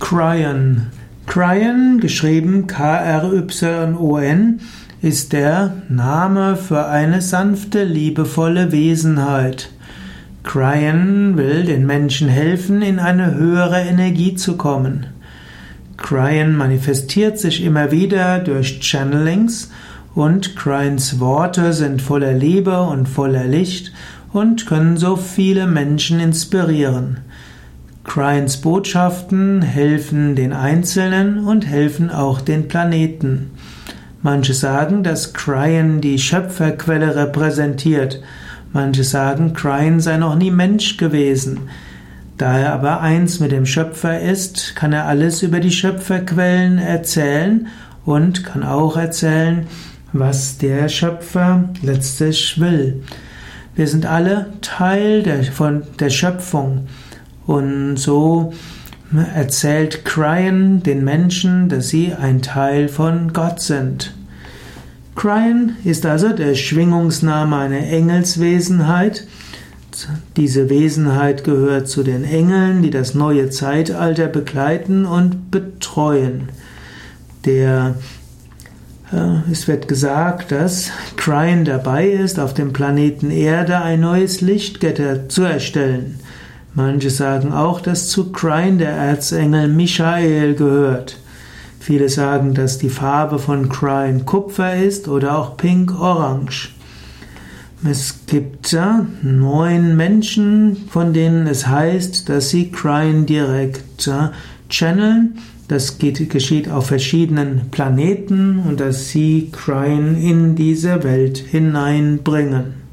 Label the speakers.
Speaker 1: Cryon. Cryon, geschrieben K-R-Y-O-N, ist der Name für eine sanfte, liebevolle Wesenheit. Cryon will den Menschen helfen, in eine höhere Energie zu kommen. Cryon manifestiert sich immer wieder durch Channelings und Cryons Worte sind voller Liebe und voller Licht und können so viele Menschen inspirieren. Cryans Botschaften helfen den Einzelnen und helfen auch den Planeten. Manche sagen, dass Cryan die Schöpferquelle repräsentiert. Manche sagen, Cryan sei noch nie Mensch gewesen. Da er aber eins mit dem Schöpfer ist, kann er alles über die Schöpferquellen erzählen und kann auch erzählen, was der Schöpfer letztlich will. Wir sind alle Teil der, von der Schöpfung. Und so erzählt Cryan den Menschen, dass sie ein Teil von Gott sind. Cryan ist also der Schwingungsname einer Engelswesenheit. Diese Wesenheit gehört zu den Engeln, die das neue Zeitalter begleiten und betreuen. Der, äh, es wird gesagt, dass Cryan dabei ist, auf dem Planeten Erde ein neues Lichtgitter zu erstellen. Manche sagen auch, dass zu Crine der Erzengel Michael gehört. Viele sagen, dass die Farbe von Crine Kupfer ist oder auch Pink-Orange. Es gibt neun Menschen, von denen es heißt, dass sie Crine direkt channeln. Das geschieht auf verschiedenen Planeten und dass sie Crine in diese Welt hineinbringen.